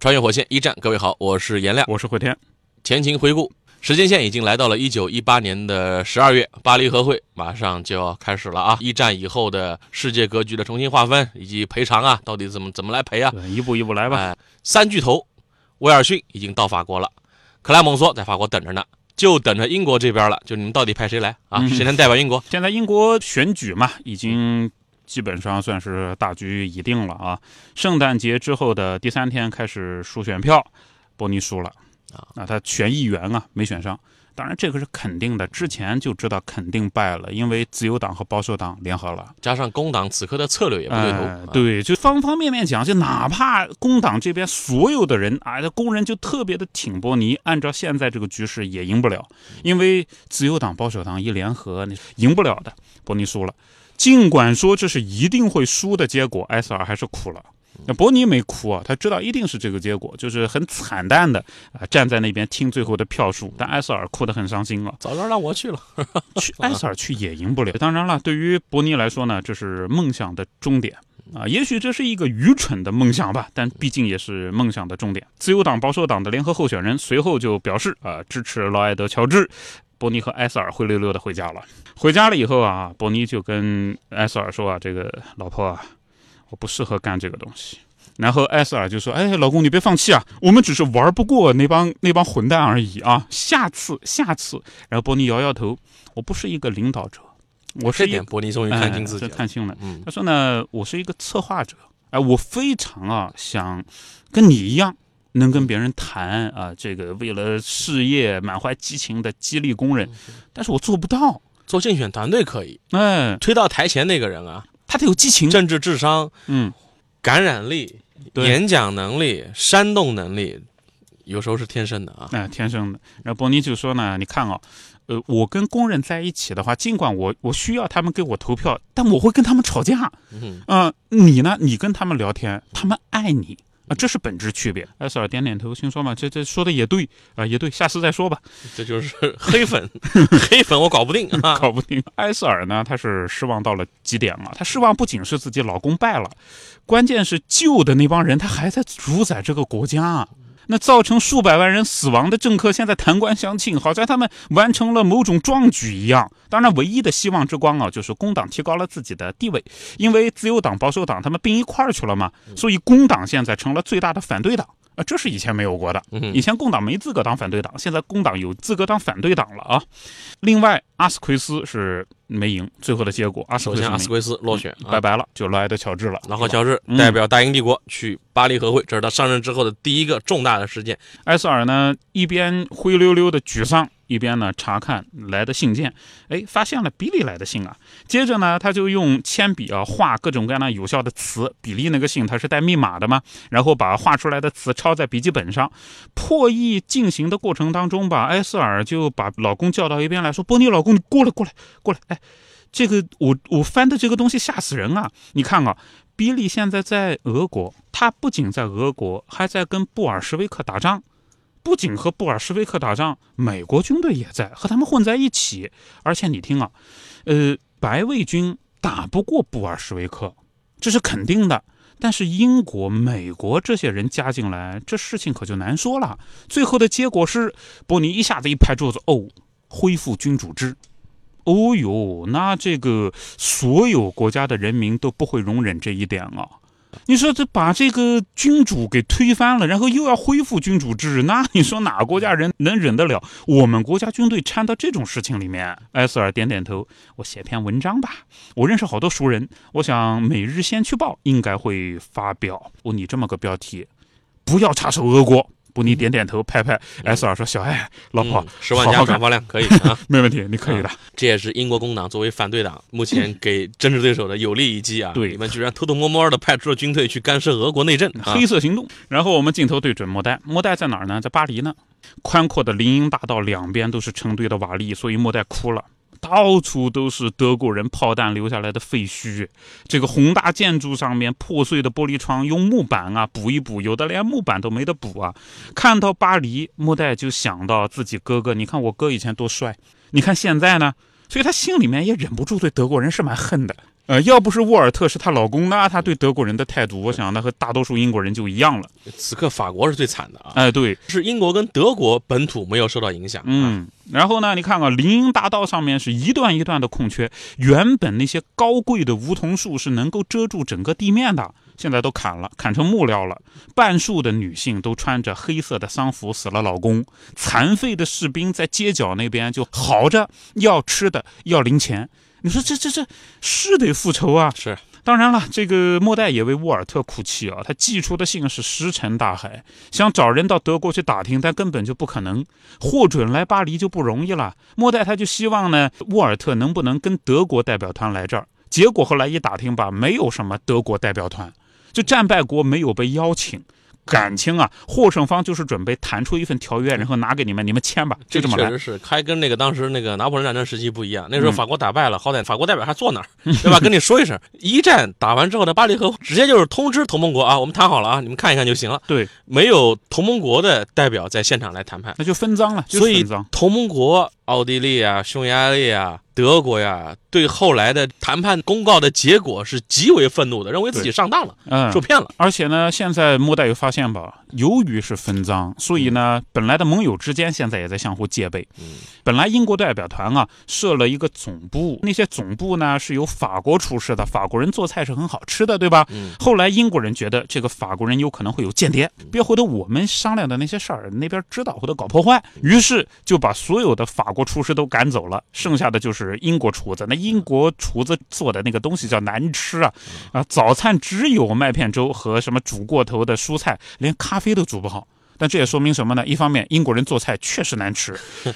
穿越火线一战，各位好，我是颜亮，我是慧天。前情回顾，时间线已经来到了一九一八年的十二月，巴黎和会马上就要开始了啊！一战以后的世界格局的重新划分以及赔偿啊，到底怎么怎么来赔啊？一步一步来吧。哎，三巨头，威尔逊已经到法国了，克莱蒙梭在法国等着呢，就等着英国这边了。就你们到底派谁来啊？谁能代表英国？现在英国选举嘛，已经。基本上算是大局已定了啊！圣诞节之后的第三天开始数选票，伯尼输了啊！那他选议员啊，没选上。当然这个是肯定的，之前就知道肯定败了，因为自由党和保守党联合了，加上工党此刻的策略也不对头。对，就方方面面讲，就哪怕工党这边所有的人啊，这工人就特别的挺伯尼，按照现在这个局势也赢不了，因为自由党、保守党一联合，你赢不了的。伯尼输了。尽管说这是一定会输的结果，埃塞尔还是哭了。那伯尼没哭啊，他知道一定是这个结果，就是很惨淡的啊，站在那边听最后的票数。但埃塞尔哭得很伤心了，早知道让我去了，去埃塞尔去也赢不了。当然了，对于伯尼来说呢，这是梦想的终点啊。也许这是一个愚蠢的梦想吧，但毕竟也是梦想的终点。自由党、保守党的联合候选人随后就表示啊，支持劳埃德·乔治。伯尼和埃塞尔灰溜溜的回家了。回家了以后啊，伯尼就跟埃塞尔说啊：“这个老婆啊，我不适合干这个东西。”然后埃塞尔就说：“哎，老公你别放弃啊，我们只是玩不过那帮那帮混蛋而已啊，下次下次。”然后伯尼摇摇头：“我不是一个领导者，我是一点。”伯尼终于看清自己，看清了。他说呢：“我是一个策划者，哎，我非常啊想跟你一样。”能跟别人谈啊，这个为了事业满怀激情的激励工人，但是我做不到。做竞选团队可以，哎，推到台前那个人啊，他得有激情、政治智商、嗯，感染力、演讲能力、煽动能力，有时候是天生的啊，哎，天生的。然后伯尼就说呢，你看啊，呃，我跟工人在一起的话，尽管我我需要他们给我投票，但我会跟他们吵架。嗯，你呢？你跟他们聊天，他们爱你。啊，这是本质区别。艾斯尔点点头，心说嘛，这这说的也对啊，也对，下次再说吧。这就是黑粉，黑粉我搞不定啊，搞不定。艾斯尔呢，他是失望到了极点了。他失望不仅是自己老公败了，关键是旧的那帮人他还在主宰这个国家。那造成数百万人死亡的政客现在弹冠相庆，好像他们完成了某种壮举一样。当然，唯一的希望之光啊，就是工党提高了自己的地位，因为自由党、保守党他们并一块儿去了嘛，所以工党现在成了最大的反对党。啊，这是以前没有过的。以前共党没资格当反对党，现在工党有资格当反对党了啊。另外，阿斯奎斯是没赢，最后的结果，阿首先阿斯奎斯落选，拜拜了，就劳埃德乔治了。然后乔治代表大英帝国去巴黎和会，这是他上任之后的第一个重大的事件。埃塞尔呢，一边灰溜溜的沮丧。一边呢查看来的信件，哎，发现了比利来的信啊。接着呢，他就用铅笔啊画各种各样的有效的词。比利那个信他是带密码的嘛，然后把画出来的词抄在笔记本上。破译进行的过程当中吧，埃塞尔就把老公叫到一边来说：“波尼老公，你过来，过来，过来！哎，这个我我翻的这个东西吓死人啊！你看啊，比利现在在俄国，他不仅在俄国，还在跟布尔什维克打仗。”不仅和布尔什维克打仗，美国军队也在和他们混在一起。而且你听啊，呃，白卫军打不过布尔什维克，这是肯定的。但是英国、美国这些人加进来，这事情可就难说了。最后的结果是，波尼一下子一拍桌子，哦，恢复君主制。哦哟，那这个所有国家的人民都不会容忍这一点啊。你说这把这个君主给推翻了，然后又要恢复君主制，那 你说哪个国家人能忍得了？我们国家军队掺到这种事情里面？埃塞尔点点头，我写篇文章吧。我认识好多熟人，我想《每日先驱报》应该会发表哦，你这么个标题，不要插手俄国。布尼点点头，拍拍 S 二说：“小爱，老婆嗯，十万加转发量可以 啊。没问题，你可以的。这也是英国工党作为反对党目前给政治对手的有力一击啊！对你们居然偷偷摸摸的派出了军队去干涉俄国内政啊！黑色行动。然后我们镜头对准莫代，莫代在哪儿呢？在巴黎呢。宽阔的林荫大道两边都是成堆的瓦砾，所以莫代哭了。到处都是德国人炮弹留下来的废墟，这个宏大建筑上面破碎的玻璃窗用木板啊补一补，有的连木板都没得补啊。看到巴黎，莫代就想到自己哥哥，你看我哥以前多帅，你看现在呢，所以他心里面也忍不住对德国人是蛮恨的。呃，要不是沃尔特是她老公，那她对德国人的态度，我想那和大多数英国人就一样了。此刻法国是最惨的啊！哎，对，是英国跟德国本土没有受到影响。啊，嗯，然后呢，你看看林荫大道上面是一段一段的空缺，原本那些高贵的梧桐树是能够遮住整个地面的，现在都砍了，砍成木料了。半数的女性都穿着黑色的丧服死了老公，残废的士兵在街角那边就嚎着要吃的，要零钱。你说这这这是得复仇啊！是当然了，这个莫代也为沃尔特哭泣啊，他寄出的信是石沉大海，想找人到德国去打听，但根本就不可能，获准来巴黎就不容易了。莫代他就希望呢，沃尔特能不能跟德国代表团来这儿，结果后来一打听吧，没有什么德国代表团，就战败国没有被邀请。感情啊，获胜方就是准备谈出一份条约，然后拿给你们，你们签吧，就这么来确实。是，还跟那个当时那个拿破仑战争时期不一样。那时候嗯法国打败了，好歹法国代表还坐那儿，对吧？跟你说一声，一战打完之后的巴黎和直接就是通知同盟国啊，我们谈好了啊，你们看一看就行了。对，没有同盟国的代表在现场来谈判，那就分赃了，就是所以。同盟国奥地利啊、匈牙利啊、德国呀，对后来的谈判公告的结果是极为愤怒的，认为自己上当了，嗯受，骗了。而且呢，现在莫代有发现吧，由于是分赃，所以呢，本来的盟友之间现在也在相互戒备。嗯本来英国代表团啊设了一个总部，那些总部呢是由法国出示的，法国人做菜是很好吃的，对吧？嗯后来英国人觉得这个法国人有可能会有间谍，别回头我们商量的那些事儿那边知道或者搞破坏，于是就把所有的法国厨师都赶走了，剩下的就是英国厨子。那英国厨子做的那个东西叫难吃啊啊！早餐只有麦片粥和什么煮过头的蔬菜，连咖啡都煮不好。但这也说明什么呢？一方面，英国人做菜确实难吃；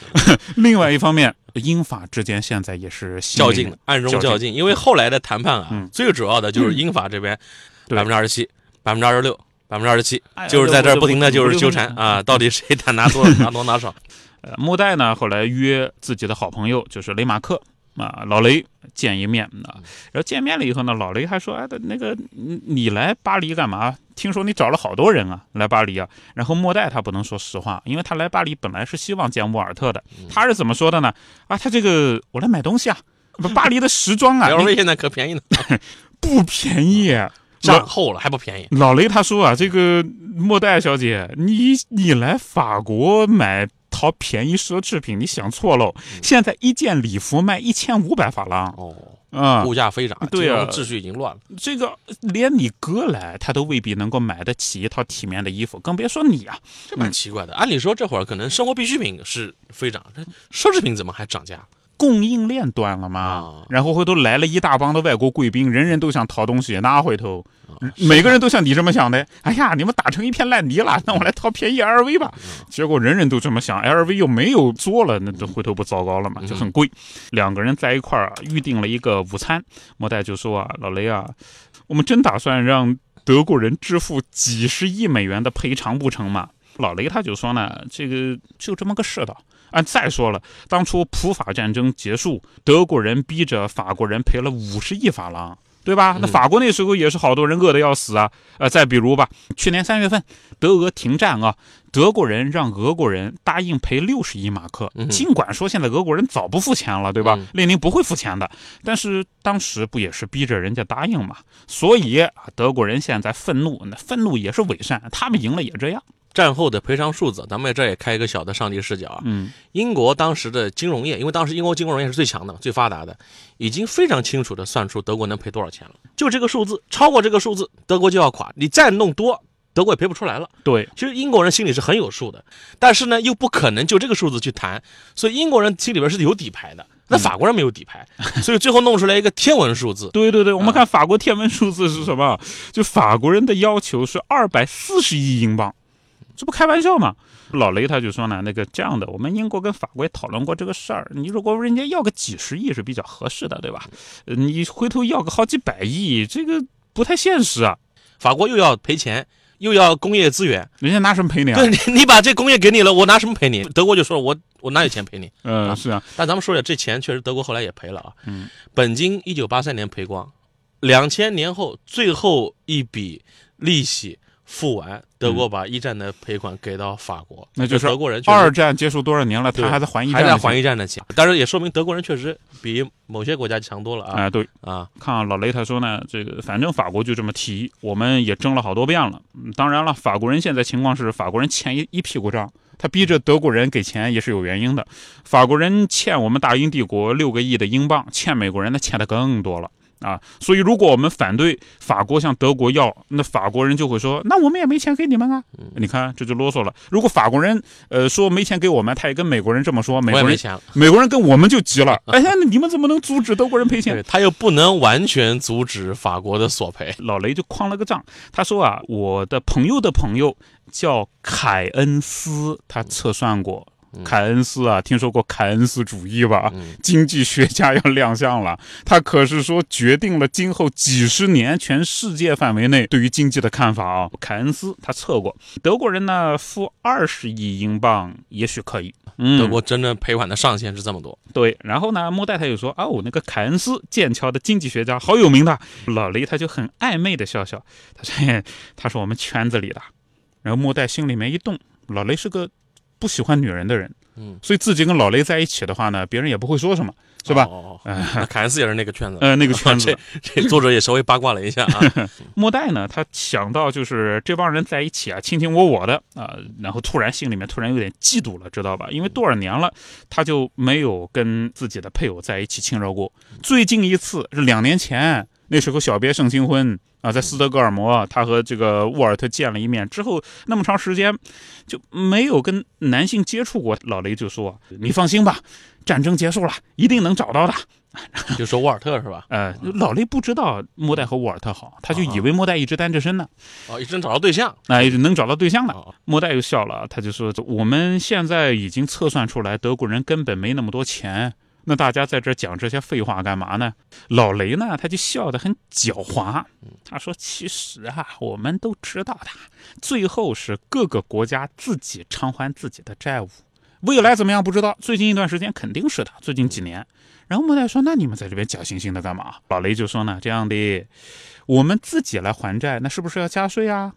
另外一方面，英法之间现在也是较劲的，暗中较劲，因为后来的谈判啊，嗯。最主要的就是英法这边对。百分之二十七、百分之二十六、百分之二十七哎，就是在这儿不停的就是纠缠啊，到底谁敢拿多拿多拿少？呃，莫代呢后来约自己的好朋友，就是雷马克啊，老雷见一面啊。然后见面了以后呢，老雷还说：“哎，那个你你来巴黎干嘛？听说你找了好多人啊，来巴黎啊。”然后莫代他不能说实话，因为他来巴黎本来是希望见沃尔特的。他是怎么说的呢？啊，他这个我来买东西啊，不，巴黎的时装啊，LV 现在可便宜呢，不便宜。涨厚了还不便宜。老雷他说啊，这个莫代小姐，你你来法国买淘便宜奢侈品，你想错喽。现在一件礼服卖一千五百法郎哦，嗯、物价飞涨，对啊秩序已经乱了。这个连你哥来，他都未必能够买得起一套体面的衣服，更别说你啊。这蛮奇怪的。按理说这会儿可能生活必需品是飞涨，这奢侈品怎么还涨价？供应链断了嘛，啊然后回头来了一大帮的外国贵宾，人人都想淘东西，那回头啊每个人都像你这么想的。哎呀，你们打成一片烂泥了，那我来淘便宜 LV 吧。结果人人都这么想，LV 又没有做了，那这回头不糟糕了嘛？就很贵。两个人在一块儿啊，预定了一个午餐。莫代就说啊，老雷啊，我们真打算让德国人支付几十亿美元的赔偿不成吗？老雷他就说呢，这个就这么个世道。啊，再说了，当初普法战争结束，德国人逼着法国人赔了五十亿法郎，对吧？那嗯法国那时候也是好多人饿得要死啊。呃，再比如吧，去年三月份德俄停战啊，德国人让俄国人答应赔六十亿马克尽管说现在俄国人早不付钱了，对吧嗯？列宁不会付钱的，但是当时不也是逼着人家答应嘛？所以啊，德国人现在愤怒，那愤怒也是伪善，他们赢了也这样。战后的赔偿数字，咱们这也开一个小的上帝视角啊。嗯，英国当时的金融业，因为当时英国金融业是最强的、最发达的，已经非常清楚的算出德国能赔多少钱了。就这个数字，超过这个数字，德国就要垮。你再弄多，德国也赔不出来了。对，其实英国人心里是很有数的，但是呢，又不可能就这个数字去谈，所以英国人心里边是有底牌的。那法国人没有底牌，所以最后弄出来一个天文数字。对对对，我们啊看法国天文数字是什么？就法国人的要求是二百四十亿英镑，这不开玩笑吗？老雷他就说呢，那个这样的，我们英国跟法国也讨论过这个事儿。你如果人家要个几十亿是比较合适的，对吧？呃你回头要个好几百亿，这个不太现实啊。法国又要赔钱，又要工业资源，人家拿什么赔你啊？对你，你把这工业给你了，我拿什么赔你？德国就说我我哪有钱赔你？嗯，是啊，但咱们说一下这钱确实德国后来也赔了啊。嗯，本金一九八三年赔光，两千年后最后一笔利息付完，德国把一战的赔款给到法国，那就是德国人二战结束多少年了，他还在还一还在战还一战的钱，但是也说明德国人确实比某些国家强多了啊啊，对，啊！看啊，老雷他说呢，这个反正法国就这么提，我们也争了好多遍了。嗯当然了，法国人现在情况是，法国人欠一一屁股账，他逼着德国人给钱也是有原因的。法国人欠我们大英帝国六个亿的英镑，欠美国人那欠的更多了。啊，所以如果我们反对法国向德国要，那法国人就会说，那我们也没钱给你们啊。你看这就啰嗦了。如果法国人呃说没钱给我们，他也跟美国人这么说，美国人没钱，美国人跟我们就急了，哎呀，那你们怎么能阻止德国人赔钱？他又不能完全阻止法国的索赔。老雷就框了个账，他说啊，我的朋友的朋友叫凯恩斯，他测算过。凯恩斯啊，听说过凯恩斯主义吧？嗯经济学家要亮相了，他可是说决定了今后几十年全世界范围内对于经济的看法啊。凯恩斯他测过，德国人呢付二十亿英镑也许可以，嗯，德国真正赔款的上限是这么多，对，然后呢，莫代他又说哦，那个凯恩斯，剑桥的经济学家，好有名的。老雷他就很暧昧的笑笑，他说嘿 他是我们圈子里的。然后莫代心里面一动，老雷是个不喜欢女人的人，嗯，所以自己跟老雷在一起的话呢，别人也不会说什么，是吧？哦，凯恩斯也是那个圈子，呃，那个圈子这，这作者也稍微八卦了一下啊。莫代呢，他想到就是这帮人在一起啊，卿卿我我的啊、然后突然心里面突然有点嫉妒了，知道吧？因为多少年了，他就没有跟自己的配偶在一起亲热过。最近一次是两年前，那时候小别胜新婚啊，在斯德哥尔摩，他和这个沃尔特见了一面之后，那么长时间就没有跟男性接触过。老雷就说：“你放心吧，战争结束了，一定能找到的。”就说沃尔特是吧？呃，老雷不知道莫代和沃尔特好，他就以为莫代一直单着身呢。哦，一直能找到对象哎，能找到对象了。哦，莫代又笑了，他就说：“我们现在已经测算出来，德国人根本没那么多钱。那大家在这讲这些废话干嘛呢？”老雷呢，他就笑得很狡猾。他说：“其实啊，我们都知道的，最后是各个国家自己偿还自己的债务。未来怎么样不知道，最近一段时间肯定是的，最近几年。”然后莫代说：“那你们在这边假惺惺的干嘛？”老雷就说呢：“这样的，我们自己来还债，那是不是要加税啊？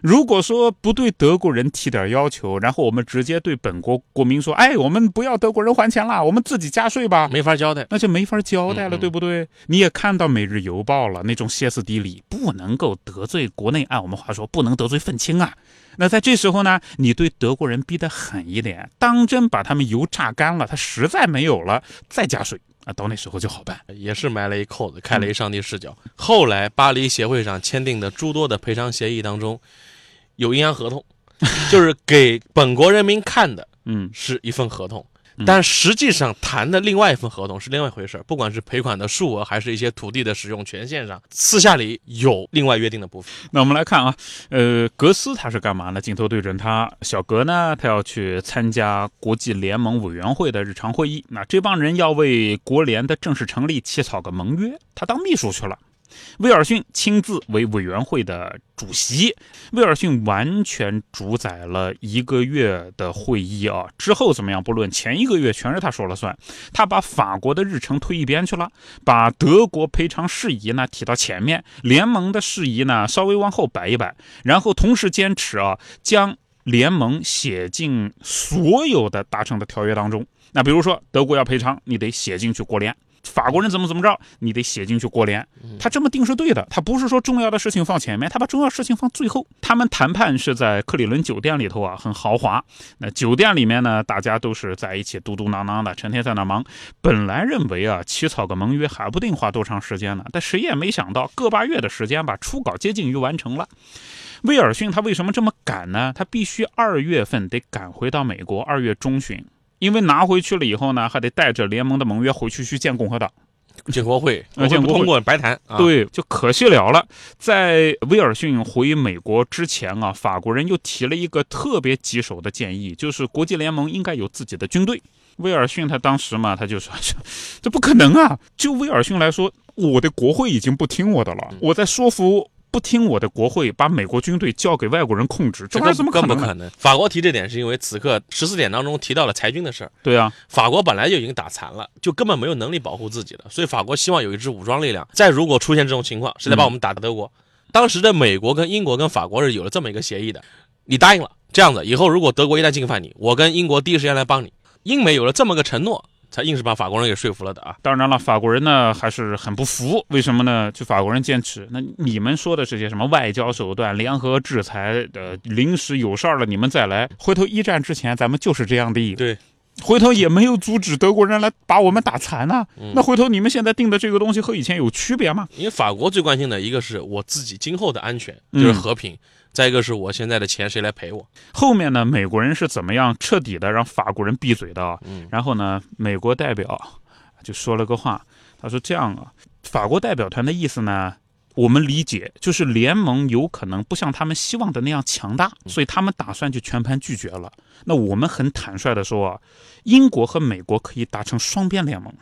如果说不对德国人提点要求，然后我们直接对本国国民说，哎，我们不要德国人还钱了，我们自己加税吧，没法交代。那就没法交代了，嗯嗯对不对？你也看到《每日邮报》了，那种歇斯底里，不能够得罪国内，按我们话说，不能得罪愤青啊。那在这时候呢，你对德国人逼得狠一点，当真把他们油榨干了，他实在没有了，再加税啊，到那时候就好办。也是埋了一扣子，开了一上帝视角。后来巴黎协会上签订的诸多的赔偿协议当中，有阴阳合同，就是给本国人民看的嗯是一份合同嗯，但实际上谈的另外一份合同是另外一回事儿。不管是赔款的数额，还是一些土地的使用权限上，私下里有另外约定的部分。那我们来看啊，呃，格斯他是干嘛呢？镜头对准他，小格呢，他要去参加国际联盟委员会的日常会议。那这帮人要为国联的正式成立起草个盟约，他当秘书去了。威尔逊亲自为委员会的主席，威尔逊完全主宰了一个月的会议啊。之后怎么样不论，前一个月全是他说了算。他把法国的日程推一边去了，把德国赔偿事宜呢提到前面，联盟的事宜呢稍微往后摆一摆，然后同时坚持啊将联盟写进所有的达成的条约当中。那比如说德国要赔偿，你得写进去国联。法国人怎么怎么着，你得写进去国联。他这么定是对的，他不是说重要的事情放前面，他把重要事情放最后。他们谈判是在克里伦酒店里头啊，很豪华。那酒店里面呢，大家都是在一起嘟嘟囔囔的，成天在那忙。本来认为啊，起草个盟约还不定花多长时间呢，但谁也没想到，个把月的时间吧，初稿接近于完成了。威尔逊他为什么这么赶呢？他必须二月份得赶回到美国，二月中旬，因为拿回去了以后呢，还得带着联盟的盟约回去去见共和党。建国会，呃建国通过白谈啊。，对，就可惜了了。在威尔逊回美国之前啊，法国人又提了一个特别棘手的建议，就是国际联盟应该有自己的军队。威尔逊他当时嘛，他就说这 这不可能啊！就威尔逊来说，我的国会已经不听我的了，我在说服不听我的国会把美国军队交给外国人控制，这玩意儿怎么可能呢？更不可能？法国提这点是因为此刻十四点当中提到了裁军的事儿，对啊，法国本来就已经打残了，就根本没有能力保护自己了，所以法国希望有一支武装力量。再如果出现这种情况，是在把我们打德国。当时的美国跟英国跟法国是有了这么一个协议的，你答应了，这样子以后如果德国一旦进犯你，我跟英国第一时间来帮你。英美有了这么个承诺，才硬是把法国人给说服了的啊。当然了，法国人呢还是很不服，为什么呢？就法国人坚持，那你们说的这些什么外交手段、联合制裁，呃，临时有事儿了你们再来。回头一战之前咱们就是这样的，对，回头也没有阻止德国人来把我们打残呐、嗯那回头你们现在定的这个东西和以前有区别吗？因为法国最关心的一个是我自己今后的安全，嗯就是和平；再一个是我现在的钱谁来赔我。后面呢，美国人是怎么样彻底的让法国人闭嘴的啊？嗯然后呢，美国代表就说了个话，他说这样啊，法国代表团的意思呢，我们理解就是联盟有可能不像他们希望的那样强大，所以他们打算就全盘拒绝了。那我们很坦率的说啊，英国和美国可以达成双边联盟。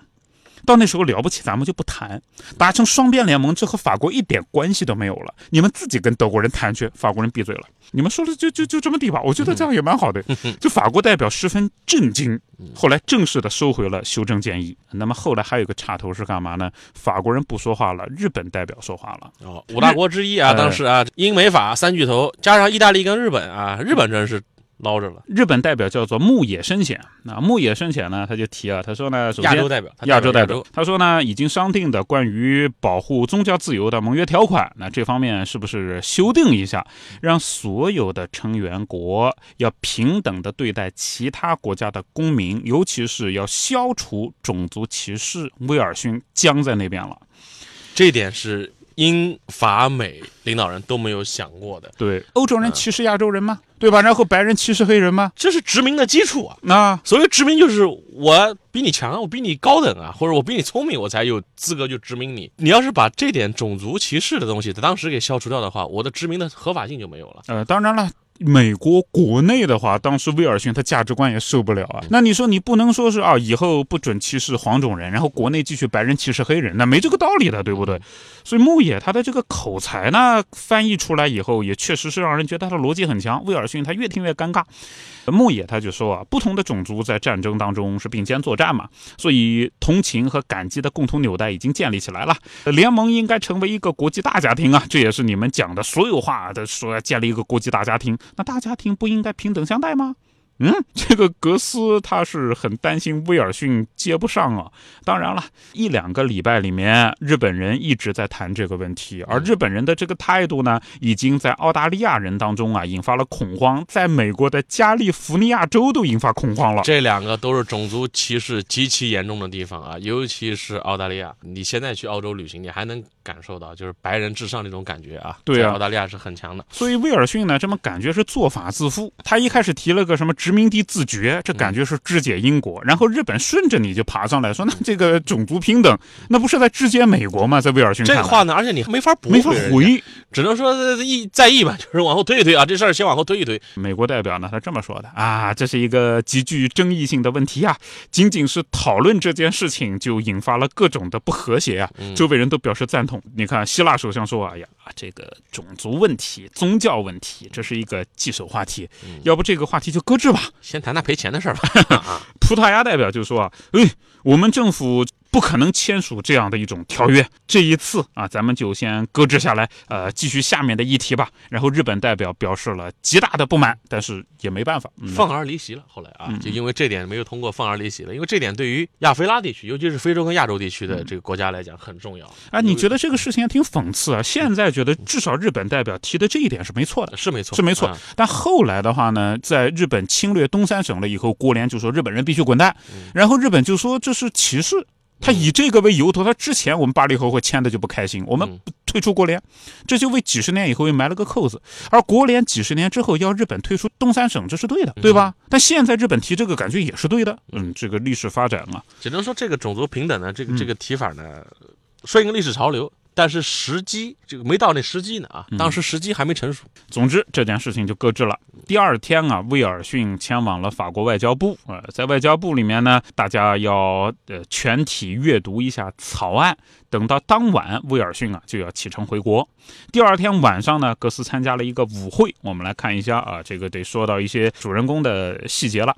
到那时候了不起，咱们就不谈。达成双边联盟，这和法国一点关系都没有了。你们自己跟德国人谈去，法国人闭嘴了。你们说的就就就这么地吧，我觉得这样也蛮好的。就法国代表十分震惊，后来正式的收回了修正建议。那么后来还有一个插头是干嘛呢？法国人不说话了，日本代表说话了。哦，五大国之一啊，哎当时啊，英美法三巨头加上意大利跟日本啊，日本真是捞着了。日本代表叫做牧野伸显。那牧野伸显呢，他就提啊，他说呢，首先亚洲代表，他亚洲代代表，他说呢，已经商定的关于保护宗教自由的盟约条款，那这方面是不是修订一下，让所有的成员国要平等的对待其他国家的公民，尤其是要消除种族歧视？威尔逊僵在那边了。这一点是英法美领导人都没有想过的，对，欧洲人歧视亚洲人吗？对吧？然后白人歧视黑人吗？这是殖民的基础啊。那所谓殖民就是我比你强，我比你高等啊，或者我比你聪明，我才有资格就殖民你。你要是把这点种族歧视的东西在当时给消除掉的话，我的殖民的合法性就没有了。呃，当然了。美国国内的话，当时威尔逊他价值观也受不了啊。那你说你不能说是啊，以后不准歧视黄种人，然后国内继续白人歧视黑人，那没这个道理的，对不对？所以牧野他的这个口才呢，翻译出来以后，也确实是让人觉得他的逻辑很强。威尔逊他越听越尴尬。牧野他就说啊，不同的种族在战争当中是并肩作战嘛，所以同情和感激的共同纽带已经建立起来了。联盟应该成为一个国际大家庭啊，这也是你们讲的所有话的说要建立一个国际大家庭。那大家庭不应该平等相待吗？嗯，这个格斯他是很担心威尔逊接不上啊。当然了，一两个礼拜里面，日本人一直在谈这个问题，而日本人的这个态度呢，已经在澳大利亚人当中啊引发了恐慌，在美国的加利福尼亚州都引发恐慌了。这两个都是种族歧视极其严重的地方啊，尤其是澳大利亚。你现在去澳洲旅行，你还能感受到就是白人至上那种感觉啊。对啊澳大利亚是很强的。所以威尔逊呢，这么感觉是做法自负。他一开始提了个什么殖民地自决，这感觉是肢解英国，然后日本顺着你就爬上来说，那这个种族平等，那不是在肢解美国吗？在威尔逊这话呢，而且你没法驳没法回。只能说意在意吧，就是往后推一推啊，这事儿先往后推一推。美国代表呢，他这么说的啊，这是一个极具争议性的问题啊，仅仅是讨论这件事情就引发了各种的不和谐啊，嗯周围人都表示赞同。你看，希腊首相说：“哎呀，这个种族问题、宗教问题，这是一个棘手话题，要不这个话题就搁置吧。先谈谈赔钱的事儿吧。啊”葡萄牙代表就说啊，哎，我们政府。不可能签署这样的一种条约，这一次啊，咱们就先搁置下来，呃，继续下面的议题吧。然后日本代表表示了极大的不满，但是也没办法，嗯放而离席了。后来啊，嗯就因为这点没有通过，放而离席了。因为这点对于亚非拉地区，尤其是非洲跟亚洲地区的这个国家来讲很重要。啊，你觉得这个事情还挺讽刺啊？现在觉得至少日本代表提的这一点是没错的，是没错，是没错啊。但后来的话呢，在日本侵略东三省了以后，国联就说日本人必须滚蛋，然后日本就说这是歧视。他以这个为由头，他之前我们八零后会签的就不开心，我们嗯退出国联，这就为几十年以后又埋了个扣子。而国联几十年之后要日本退出东三省，这是对的，对吧？但现在日本提这个，感觉也是对的。嗯，这个历史发展啊，只能说这个种族平等的，这个嗯这个提法呢，顺应历史潮流，但是时机这个没到那时机呢啊，当时时机还没成熟。总之这件事情就搁置了。第二天啊，威尔逊前往了法国外交部。呃，在外交部里面呢，大家要呃全体阅读一下草案。等到当晚，威尔逊啊就要启程回国。第二天晚上呢，格斯参加了一个舞会。我们来看一下啊，这个得说到一些主人公的细节了。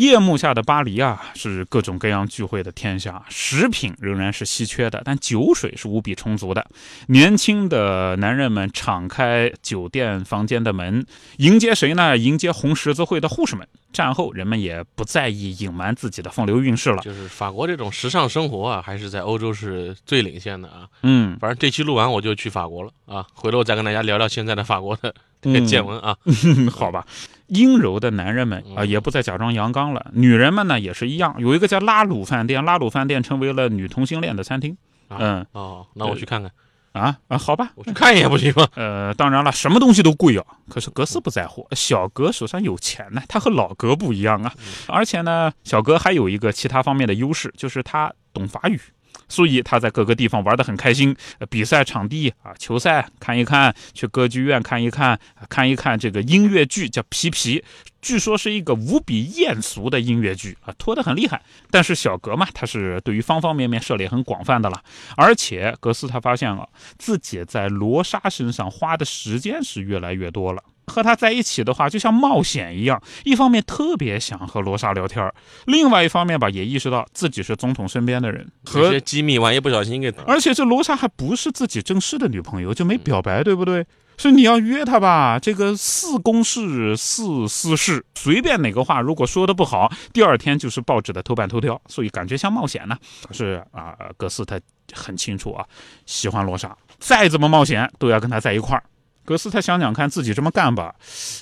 夜幕下的巴黎啊，是各种各样聚会的天下，食品仍然是稀缺的，但酒水是无比充足的。年轻的男人们敞开酒店房间的门，迎接谁呢？迎接红十字会的护士们。战后，人们也不在意隐瞒自己的风流韵事了。就是法国这种时尚生活啊，还是在欧洲是最领先的啊。嗯，反正这期录完我就去法国了啊，回头再跟大家聊聊现在的法国的这嗯个见闻啊。好吧。阴柔的男人们啊，也不再假装阳刚了。女人们呢，也是一样。有一个叫拉鲁饭店，拉鲁饭店成为了女同性恋的餐厅。啊嗯哦，那我去看看，啊啊，好吧。我去看一眼不行吗？呃，当然了，什么东西都贵啊。可是格斯不在乎，小格手上有钱呢，他和老格不一样啊。而且呢，小格还有一个其他方面的优势，就是他懂法语。所以他在各个地方玩得很开心，比赛场地啊，球赛看一看，去歌剧院看一看，看一看这个音乐剧叫《皮皮》，据说是一个无比艳俗的音乐剧啊，拖得很厉害。但是小格嘛，他是对于方方面面涉猎很广泛的了，而且格斯他发现了，自己在罗莎身上花的时间是越来越多了。和他在一起的话，就像冒险一样。一方面特别想和罗莎聊天，另外一方面吧，也意识到自己是总统身边的人，和机密万一不小心给而且这罗莎还不是自己正式的女朋友，就没表白，对不对？所以你要约她吧，这个似公事似私事，随便哪个话如果说的不好，第二天就是报纸的头版头条，所以感觉像冒险呢。可是啊，格斯他很清楚啊，喜欢罗莎，再怎么冒险都要跟他在一块儿。格斯他想想看，自己这么干吧，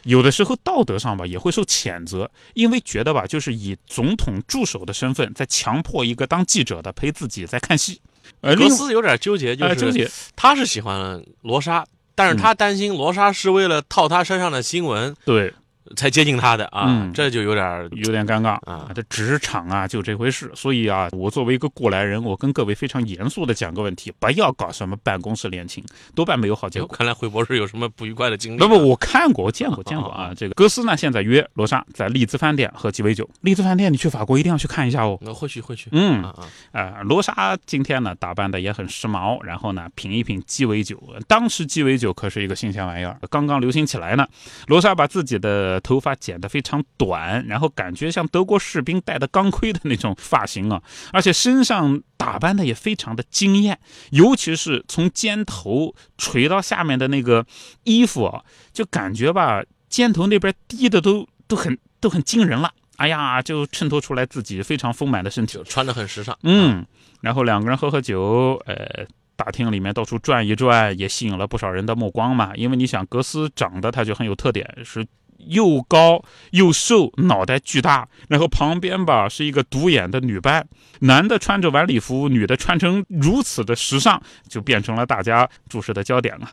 有的时候道德上吧也会受谴责，因为觉得吧，就是以总统助手的身份在强迫一个当记者的陪自己在看戏。格斯有点纠结，就是，纠是结，他是喜欢罗莎，但是他担心罗莎是为了套他身上的新闻对，才接近他的啊嗯，这就有点有点尴尬啊这职场啊就这回事，所以啊，我作为一个过来人，我跟各位非常严肃的讲个问题，不要搞什么办公室恋情，多半没有好结果。看来惠博士有什么不愉快的经历啊？不不，我看过，我见过，见过啊。这个格斯呢，现在约罗莎在利兹饭店喝鸡尾酒。利兹饭店，你去法国一定要去看一下哦。那会去会去，嗯啊啊，呃，罗莎今天呢打扮的也很时髦，然后呢品一品鸡尾酒。当时鸡尾酒可是一个新鲜玩意儿，刚刚流行起来呢。罗莎把自己的头发剪得非常短，然后感觉像德国士兵戴的钢盔的那种发型啊，而且身上打扮的也非常的惊艳，尤其是从肩头垂到下面的那个衣服啊，就感觉吧肩头那边低的都都很都很惊人了。哎呀，就衬托出来自己 非常丰满的身体。穿的很时尚，嗯，然后两个人喝喝酒，呃，大厅里面到处转一转，也吸引了不少人的目光嘛。因为你想，格斯长得他就很有特点，是又高又瘦，脑袋巨大，然后旁边吧是一个独眼的女伴，男的穿着晚礼服，女的穿成如此的时尚，就变成了大家注视的焦点了。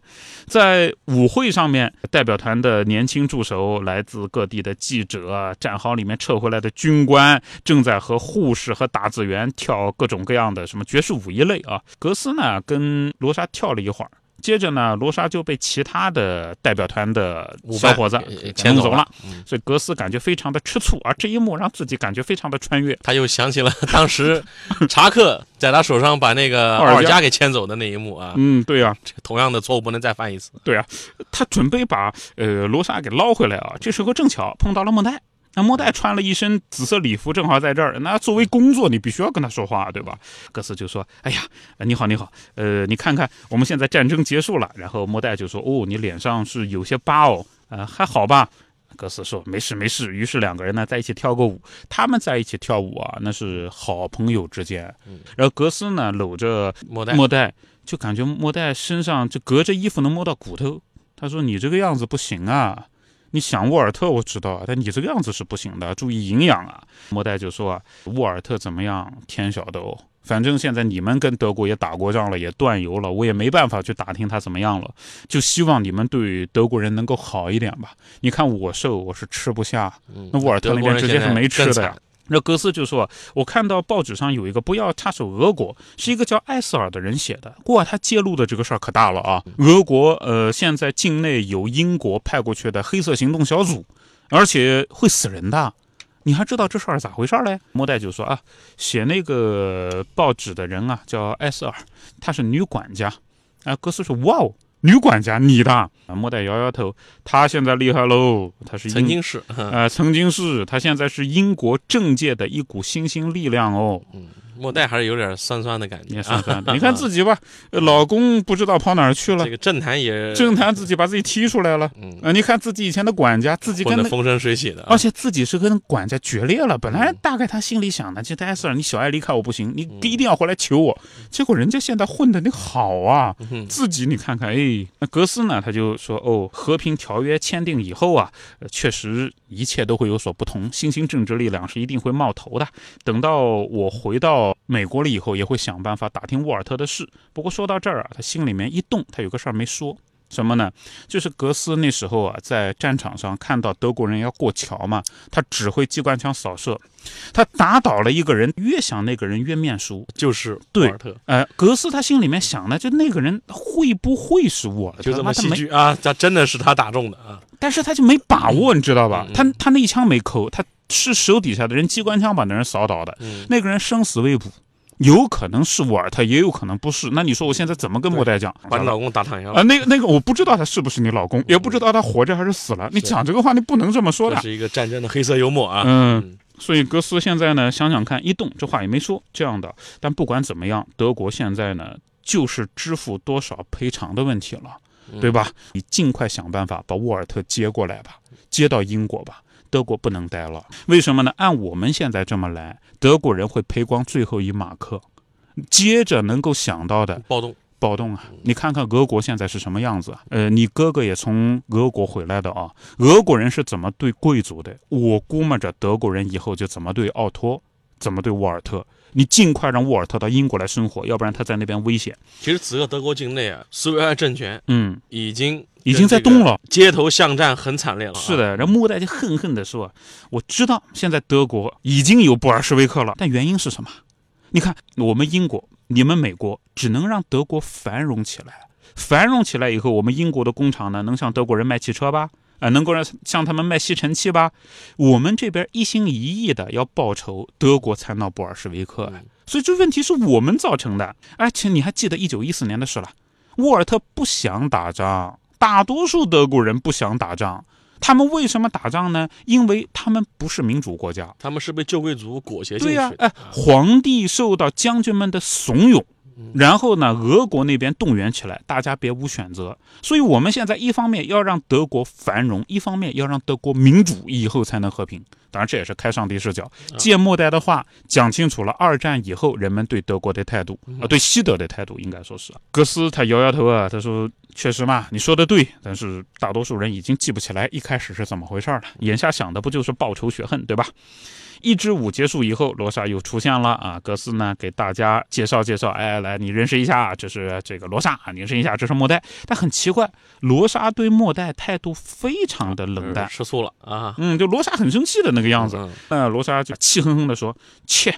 在舞会上面，代表团的年轻助手、来自各地的记者、战壕里面撤回来的军官，正在和护士和打字员跳各种各样的什么爵士舞一类啊。格斯呢跟罗莎跳了一会儿。接着呢，罗莎就被其他的代表团的小伙子牵走了，嗯所以格斯感觉非常的吃醋，而这一幕让自己感觉非常的穿越。他又想起了当时 查克在他手上把那个奥尔加加给牵走的那一幕啊，嗯，对啊，同样的错误不能再犯一次。对啊，他准备把呃罗莎给捞回来啊，这时候正巧碰到了莫代。那莫代穿了一身紫色礼服，正好在这儿。那作为工作，你必须要跟他说话，对吧？格斯就说：“哎呀，呃你好，你好，呃，你看看，我们现在战争结束了。”然后莫代就说：“哦，你脸上是有些疤哦，呃，还好吧？”格斯说：“没事，没事。”于是两个人呢在一起跳个舞。他们在一起跳舞啊，那是好朋友之间。然后格斯呢搂着莫代莫代就感觉莫代身上就隔着衣服能摸到骨头。他说：“你这个样子不行啊，你想沃尔特我知道，但你这个样子是不行的，注意营养啊。”莫代就说：“啊，沃尔特怎么样？天晓得哦，反正现在你们跟德国也打过仗了，也断油了，我也没办法去打听他怎么样了。就希望你们对德国人能够好一点吧。你看我瘦，我是吃不下，嗯那沃尔特那边直接是没吃的呀。那格斯就说：“我看到报纸上有一个不要插手俄国，是一个叫艾斯尔的人写的。哇，他揭露的这个事儿可大了啊！俄国呃，现在境内有英国派过去的黑色行动小组，而且会死人的。你还知道这事儿咋回事儿嘞？”莫代就说：“啊，写那个报纸的人啊，叫艾斯尔，她是女管家。”啊，格斯说：“哇哦，女管家，你的？”啊，莫代摇摇头，他现在厉害喽，他是曾经是，呃，曾经是，他现在是英国政界的一股新兴力量哦。莫代还是有点酸酸的感觉也。算算的，你看自己吧，呃老公不知道跑哪儿去了这，个政坛也政坛自己把自己踢出来了。嗯呃，你看自己以前的管家，自己跟风生水起的啊，而且自己是跟管家决裂了。本来嗯大概他心里想的，就艾瑟尔，你小爱离开我不行，你一定要回来求我。结果人家现在混的你好啊，嗯自己你看看，哎，那格斯呢，他就说，哦，和平条约签订以后啊，呃确实一切都会有所不同，新兴政治力量是一定会冒头的。等到我回到美国了以后，也会想办法打听沃尔特的事。不过说到这儿啊，他心里面一动，他有个事儿没说。什么呢？就是格斯那时候啊，在战场上看到德国人要过桥嘛，他指挥机关枪扫射，他打倒了一个人，越想那个人越面熟。就是对沃尔特，呃，格斯他心里面想的，就那个人会不会是沃尔特？就这么戏剧啊，他真的是他打中的啊，但是他就没把握，你知道吧？他他那一枪没扣，他是手底下的人机关枪把那人扫倒的，嗯，那个人生死未卜，有可能是沃尔特，也有可能不是。那你说我现在怎么跟莫代讲？把你老公打躺下了啊、了，那个那个，我不知道他是不是你老公，也不知道他活着还是死了。你讲这个话，你不能这么说的。这是一个战争的黑色幽默啊，嗯，所以格斯现在呢，想想看，一动这话也没说这样的。但不管怎么样，德国现在呢，就是支付多少赔偿的问题了，嗯对吧？你尽快想办法把沃尔特接过来吧，接到英国吧。德国不能待了，为什么呢？按我们现在这么来，德国人会赔光最后一马克，接着能够想到的暴动，暴动啊！你看看俄国现在是什么样子啊？呃，你哥哥也从俄国回来的啊。俄国人是怎么对贵族的？我估摸着德国人以后就怎么对奥托，怎么对沃尔特。你尽快让沃尔特到英国来生活，要不然他在那边危险。其实此刻德国境内啊，苏维埃政权嗯，已经已经在动，了。街头巷战很惨烈了啊，是的，然后莫代就恨恨地说：“我知道现在德国已经有布尔什维克了，但原因是什么？你看我们英国、你们美国，只能让德国繁荣起来。繁荣起来以后，我们英国的工厂呢，能向德国人卖汽车吧？啊、能够让向他们卖吸尘器吧？我们这边一心一意的要报仇，德国才闹布尔什维克。嗯所以这问题是我们造成的。而且你还记得一九一四年的事了？沃尔特不想打仗，大多数德国人不想打仗。他们为什么打仗呢？因为他们不是民主国家。他们是被旧贵族裹挟进去对呀、的，哎，皇帝受到将军们的怂恿，然后呢，俄国那边动员起来，大家别无选择。所以我们现在一方面要让德国繁荣，一方面要让德国民主，以后才能和平。当然，这也是开上帝视角，借末代的话讲清楚了二战以后人们对德国的态度啊，对西德的态度，应该说是。格斯他摇摇头啊，他说：“确实嘛，你说的对，但是大多数人已经记不起来一开始是怎么回事了，眼下想的不就是报仇雪恨，对吧？”一支舞结束以后，罗莎又出现了啊！格斯呢给大家介绍介绍，哎，来你认识一下，这是这个罗莎，你认识一下，这是莫代。但很奇怪，罗莎对莫代态度非常的冷淡嗯，吃醋了啊，嗯，就罗莎很生气的那个样子。嗯那罗莎就气哼哼的说：“切，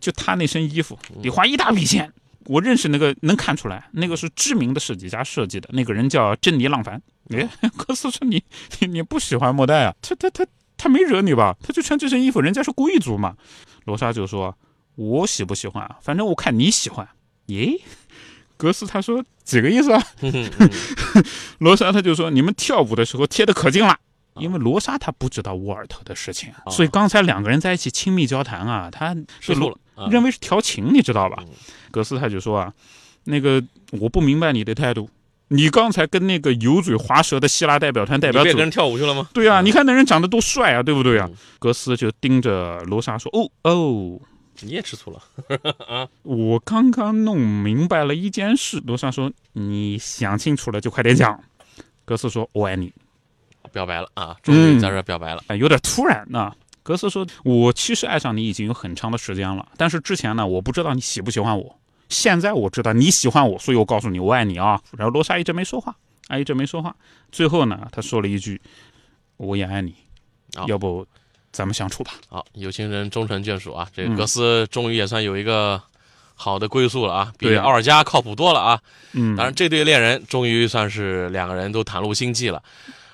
就他那身衣服，得花一大笔钱。我认识那个，能看出来，那个是知名的设计家设计的，那个人叫珍妮·浪凡。哎，格斯说你你你不喜欢莫代啊？他他他他没惹你吧？他就穿这身衣服，人家是贵族嘛。罗莎就说：我喜不喜欢啊？反正我看你喜欢。耶，格斯他说几个意思啊？罗莎他就说：“你们跳舞的时候贴的可近了。”因为罗莎她不知道沃尔特的事情，哦所以刚才两个人在一起亲密交谈啊，他吃醋了啊，认为是调情，你知道吧嗯？格斯他就说啊，那个我不明白你的态度，你刚才跟那个油嘴滑舌的希腊代表团代表走你不也跟人跳舞去了吗？对啊，嗯你看那人长得多帅啊，对不对啊嗯？格斯就盯着罗莎说：“哦哦，你也吃醋了 啊，我刚刚弄明白了一件事。”罗莎说：“你想清楚了就快点讲。”格斯说：“我爱你。”表白了啊，终于在这表白了。哎，有点突然啊。格斯说：“我其实爱上你已经有很长的时间了，但是之前呢，我不知道你喜不喜欢我。现在我知道你喜欢我，所以我告诉你我爱你啊。”然后罗莎一直没说话，啊，一直没说话。最后呢，他说了一句：“我也爱你，要不咱们相处吧。”好，有情人终成眷属啊！这个格斯终于也算有一个好的归宿了啊，比奥尔加靠谱多了啊。嗯，当然，这对恋人终于算是两个人都袒露心迹了。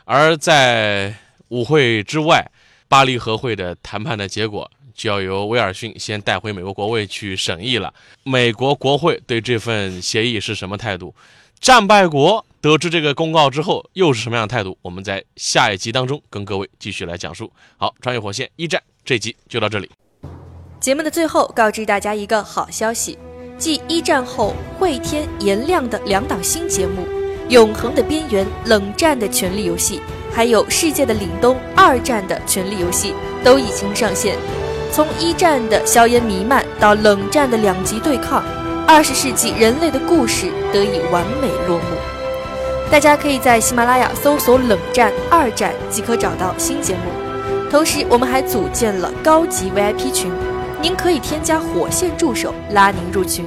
而在舞会之外。巴黎和会的谈判的结果就要由威尔逊先带回美国国会去审议了。美国国会对这份协议是什么态度？战败国得知这个公告之后又是什么样的态度？我们在下一集当中跟各位继续来讲述。好，穿越火线一战这集就到这里。节目的最后告知大家一个好消息：继一战后会天颜亮的两档新节目《永恒的边缘》《冷战的权力游戏》。还有世界的凛冬，二战的权力游戏都已经上线。从一战的硝烟弥漫到冷战的两极对抗，二十世纪人类的故事得以完美落幕。大家可以在喜马拉雅搜索“冷战二战”即可找到新节目。同时，我们还组建了高级 VIP 群，您可以添加火线助手拉您入群，